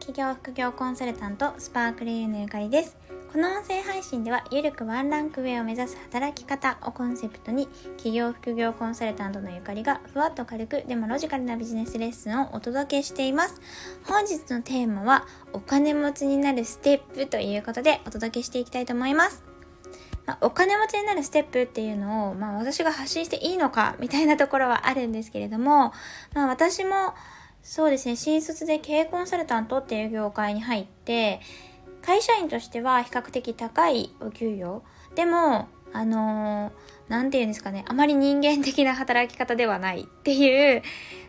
企業副業コンサルタントスパークルユーのゆかりです。この音声配信ではゆるくワンランク上を目指す働き方をコンセプトに企業副業コンサルタントのゆかりがふわっと軽くでもロジカルなビジネスレッスンをお届けしています本日のテーマはお金持ちになるステップということでお届けしていきたいと思います。ま、お金持ちになるステップっていうのを、まあ、私が発信していいのかみたいなところはあるんですけれども、まあ、私もそうですね、新卒で経営コンサルタントっていう業界に入って、会社員としては比較的高いお給料。でも、あのー、なんて言うんですかね、あまり人間的な働き方ではないっていう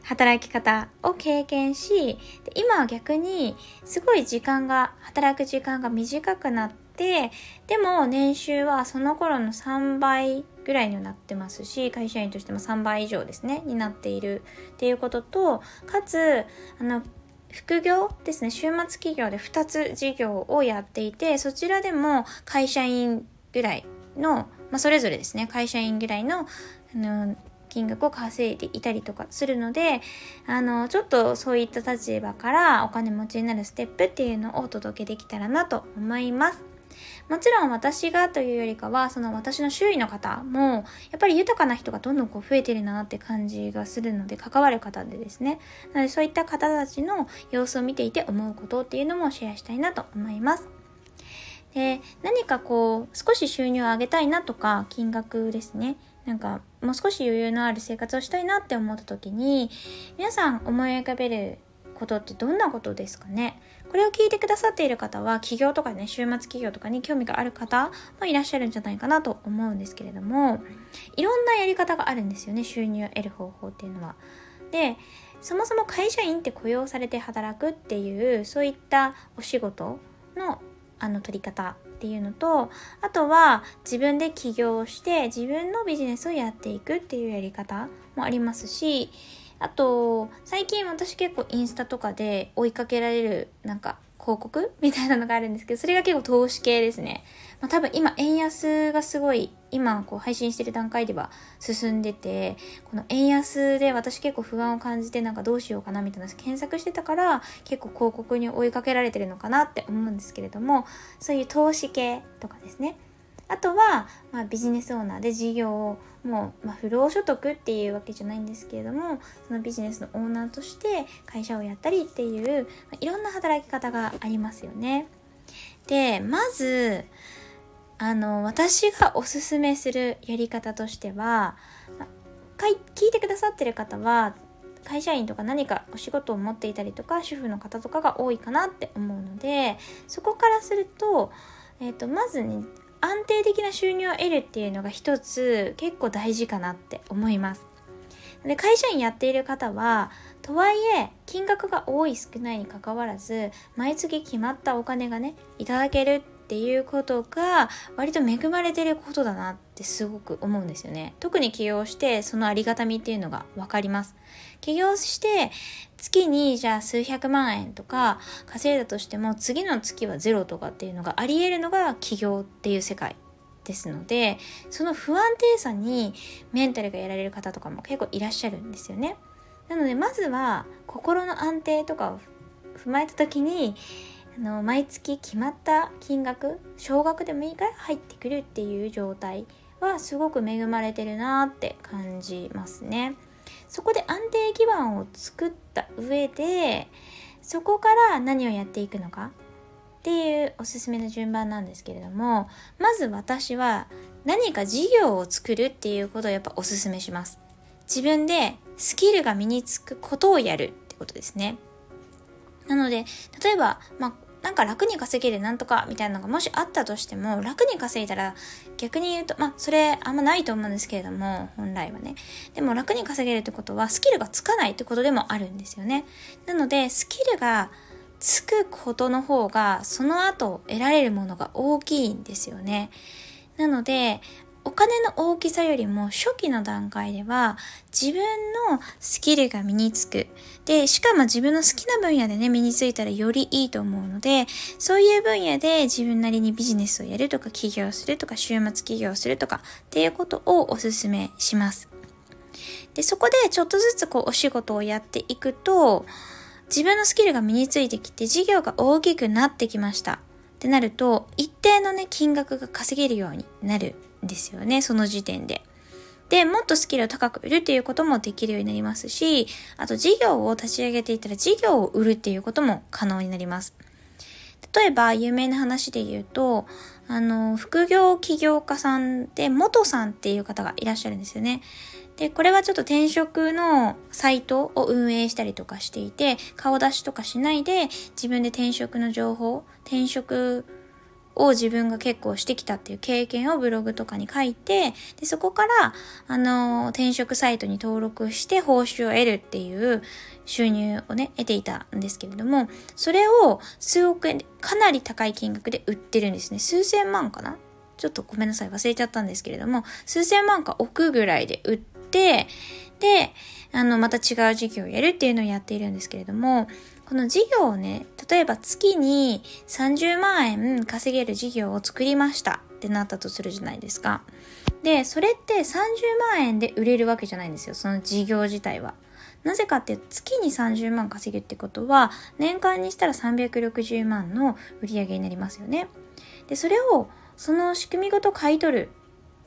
働き方を経験し、今は逆にすごい時間が、働く時間が短くなって、でも年収はその頃の3倍ぐらいになってますし会社員としても3倍以上ですねになっているっていうこととかつあの副業ですね週末企業で2つ事業をやっていてそちらでも会社員ぐらいの、まあ、それぞれですね会社員ぐらいのあの金額を稼いでいたりとかするので、あの、ちょっとそういった立場からお金持ちになるステップっていうのをお届けできたらなと思います。もちろん私がというよりかは、その私の周囲の方も、やっぱり豊かな人がどんどんこう増えてるなって感じがするので、関わる方でですね。なのでそういった方たちの様子を見ていて思うことっていうのもシェアしたいなと思います。で、何かこう、少し収入を上げたいなとか、金額ですね。なんか、もう少し余裕のある生活をしたいなって思った時に、皆さん思い浮かべることってどんなことですかね？これを聞いてくださっている方は企業とかね週末企業とかに興味がある方もいらっしゃるんじゃないかなと思うんですけれどもいろんなやり方があるんですよね収入を得る方法っていうのは。でそもそも会社員って雇用されて働くっていうそういったお仕事のあの取り方っていうのとあとは自分で起業して自分のビジネスをやっていくっていうやり方もありますしあと、最近私結構インスタとかで追いかけられるなんか広告みたいなのがあるんですけど、それが結構投資系ですね。まあ、多分今円安がすごい、今こう配信してる段階では進んでて、この円安で私結構不安を感じてなんかどうしようかなみたいな検索してたから結構広告に追いかけられてるのかなって思うんですけれども、そういう投資系とかですね。あとは、まあ、ビジネスオーナーで事業をもう、まあ、不労所得っていうわけじゃないんですけれどもそのビジネスのオーナーとして会社をやったりっていう、まあ、いろんな働き方がありますよね。でまずあの私がおすすめするやり方としては、聞いてくださってる方は会社員とか何かお仕事を持っていたりとか主婦の方とかが多いかなって思うのでそこからすると,、えーとまずね安定的な収入を得るっていうのが一つ結構大事かなって思います。で会社員やっている方はとはいえ金額が多い少ないにかかわらず毎月決まったお金がねいただけるっていうことが割と恵まれてることだなってすごく思うんですよね。特に起業してそのありがたみっていうのが分かります。起業して月にじゃあ数百万円とか稼いだとしても次の月はゼロとかっていうのがあり得るのが起業っていう世界ですのでその不安定さにメンタルがやられる方とかも結構いらっしゃるんですよね。なのでまずは心の安定とかを踏まえた時にあの毎月決まった金額少額でもいいから入ってくるっていう状態はすごく恵まれてるなって感じますね。そこで安定基盤を作った上でそこから何をやっていくのかっていうおすすめの順番なんですけれどもまず私は何か事業を作るっていうことをやっぱおすすめします。自分でスキルが身につくことをやるってことですね。なので例えば、まあ、なんか楽に稼げるなんとかみたいなのがもしあったとしても、楽に稼いだら逆に言うと、まあそれあんまないと思うんですけれども、本来はね。でも楽に稼げるってことはスキルがつかないってことでもあるんですよね。なので、スキルがつくことの方が、その後得られるものが大きいんですよね。なので、お金の大きさよりも初期の段階では自分のスキルが身につく。で、しかも自分の好きな分野でね、身についたらよりいいと思うので、そういう分野で自分なりにビジネスをやるとか、起業するとか、週末起業するとかっていうことをお勧めします。で、そこでちょっとずつこうお仕事をやっていくと、自分のスキルが身についてきて事業が大きくなってきました。ってなると、一定のね、金額が稼げるようになるですよね、その時点で。で、もっとスキルを高く売るっていうこともできるようになりますし、あと事業を立ち上げていったら事業を売るっていうことも可能になります。例えば、有名な話で言うと、あの、副業起業家さんで、元さんっていう方がいらっしゃるんですよね。で、これはちょっと転職のサイトを運営したりとかしていて、顔出しとかしないで、自分で転職の情報、転職を自分が結構してきたっていう経験をブログとかに書いて、で、そこから、あの、転職サイトに登録して報酬を得るっていう収入をね、得ていたんですけれども、それを数億円で、かなり高い金額で売ってるんですね。数千万かな？ちょっとごめんなさい、忘れちゃったんですけれども、数千万か億ぐらいで売って、て、で、あの、また違う事業をやるっていうのをやっているんですけれども、この事業をね、例えば月に30万円稼げる事業を作りましたってなったとするじゃないですか。で、それって30万円で売れるわけじゃないんですよ、その事業自体は。なぜかって月に30万稼ぐってことは、年間にしたら360万の売り上げになりますよね。で、それを、その仕組みごと買い取る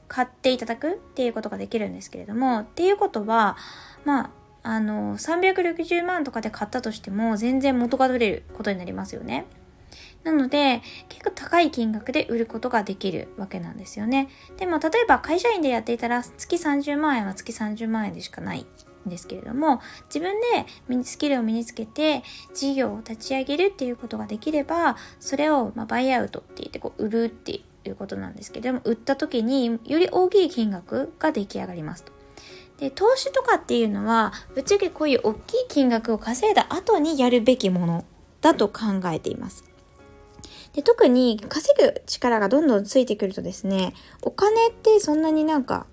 買っていただくっていうことができるんですけれども、っていうことは、まあ、あの、360万とかで買ったとしても、全然元が取れることになりますよね。なので、結構高い金額で売ることができるわけなんですよね。でも、例えば会社員でやっていたら、月30万円は月30万円でしかないんですけれども、自分でスキルを身につけて、事業を立ち上げるっていうことができれば、それを、まバイアウトって言って、こう、売るっていういうことなんですけども、売った時により大きい金額が出来上がりますと。で、投資とかっていうのは、ぶっちゃけこういう大きい金額を稼いだ後にやるべきものだと考えています。で、特に稼ぐ力がどんどんついてくるとですね、お金ってそんなになんか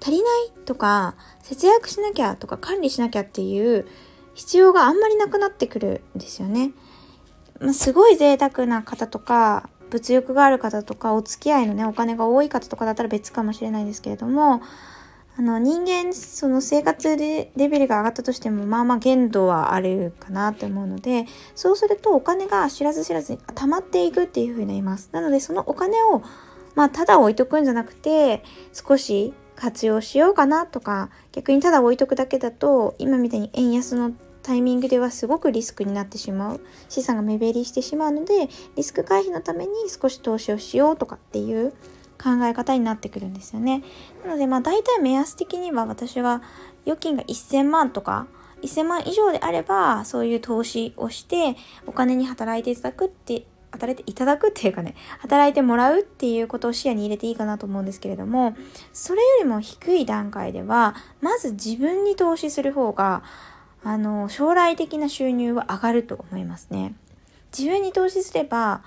足りないとか、節約しなきゃとか管理しなきゃっていう必要があんまりなくなってくるんですよね。まあ、すごい贅沢な方とか、物欲がある方とか、お付き合いのね、お金が多い方とかだったら別かもしれないですけれども、あの、人間、その生活レベルが上がったとしても、まあまあ限度はあるかなって思うので、そうするとお金が知らず知らずに溜まっていくっていう風になります。なので、そのお金を、まあ、ただ置いとくんじゃなくて、少し活用しようかなとか、逆にただ置いとくだけだと、今みたいに円安のタイミングではすごくリスクになってしまう資産が目減りしてしまうのでリスク回避のために少し投資をしようとかっていう考え方になってくるんですよねなのでまあ大体目安的には私は預金が1000万とか1000万以上であればそういう投資をしてお金に働いていただくって働いていただくっていうかね、働いてもらうっていうことを視野に入れていいかなと思うんですけれども、それよりも低い段階では、まず自分に投資する方が、あの、将来的な収入は上がると思いますね。自分に投資すれば、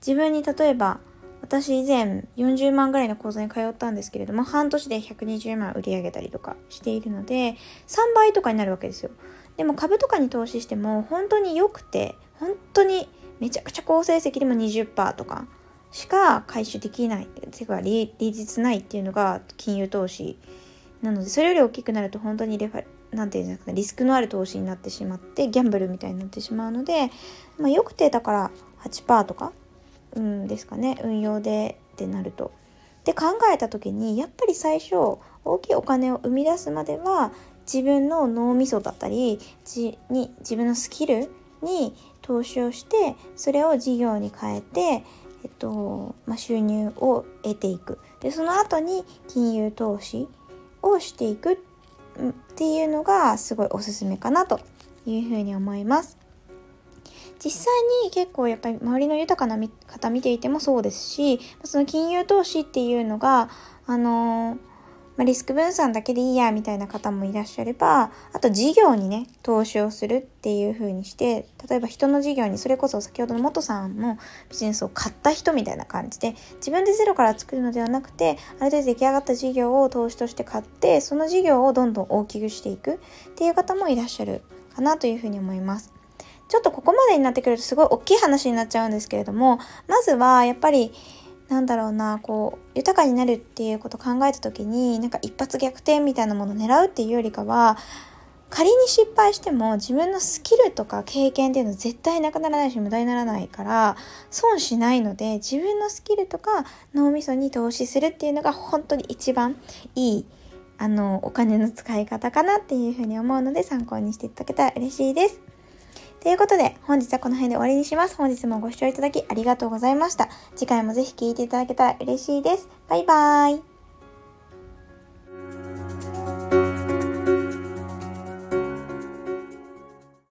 自分に例えば、私以前40万ぐらいの講座に通ったんですけれども、半年で120万売り上げたりとかしているので、3倍とかになるわけですよ。でも株とかに投資しても本当に良くて、本当にめちゃくちゃ好成績でも20%とかしか回収できない、てか利率ないっていうのが金融投資なので、それより大きくなると本当にレファなんていうんですかね、リスクのある投資になってしまって、ギャンブルみたいになってしまうので、まあ、よくてだから8%とか、うんですかね、運用でってなると。で考えた時に、やっぱり最初、大きいお金を生み出すまでは、自分の脳みそだったり、じに自分のスキルに投資をして、それを事業に変えて、えっと、まあ、収入を得ていく。で、その後に金融投資をしていくっっていうのがすごいおすすめかなというふうに思います。実際に結構やっぱり周りの豊かな方見ていてもそうですし、その金融投資っていうのが、あのーま、リスク分散だけでいいやみたいな方もいらっしゃれば、あと事業にね、投資をするっていう風にして、例えば人の事業に、それこそ先ほどの元さんのビジネスを買った人みたいな感じで、自分でゼロから作るのではなくて、ある程度出来上がった事業を投資として買って、その事業をどんどん大きくしていくっていう方もいらっしゃるかなという風に思います。ちょっとここまでになってくるとすごい大きい話になっちゃうんですけれども、まずはやっぱりなんだろうな、こう、豊かになるっていうことを考えた時に、なんか一発逆転みたいなものを狙うっていうよりかは、仮に失敗しても自分のスキルとか経験っていうのは絶対なくならないし無駄にならないから損しないので自分のスキルとか脳みそに投資するっていうのが本当に一番いいあのお金の使い方かなっていうふうに思うので参考にしていただけたら嬉しいです。ということで本日はこの辺で終わりにします。本日もご視聴いただきありがとうございました。次回もぜひ聴いていただけたら嬉しいです。バイバーイ。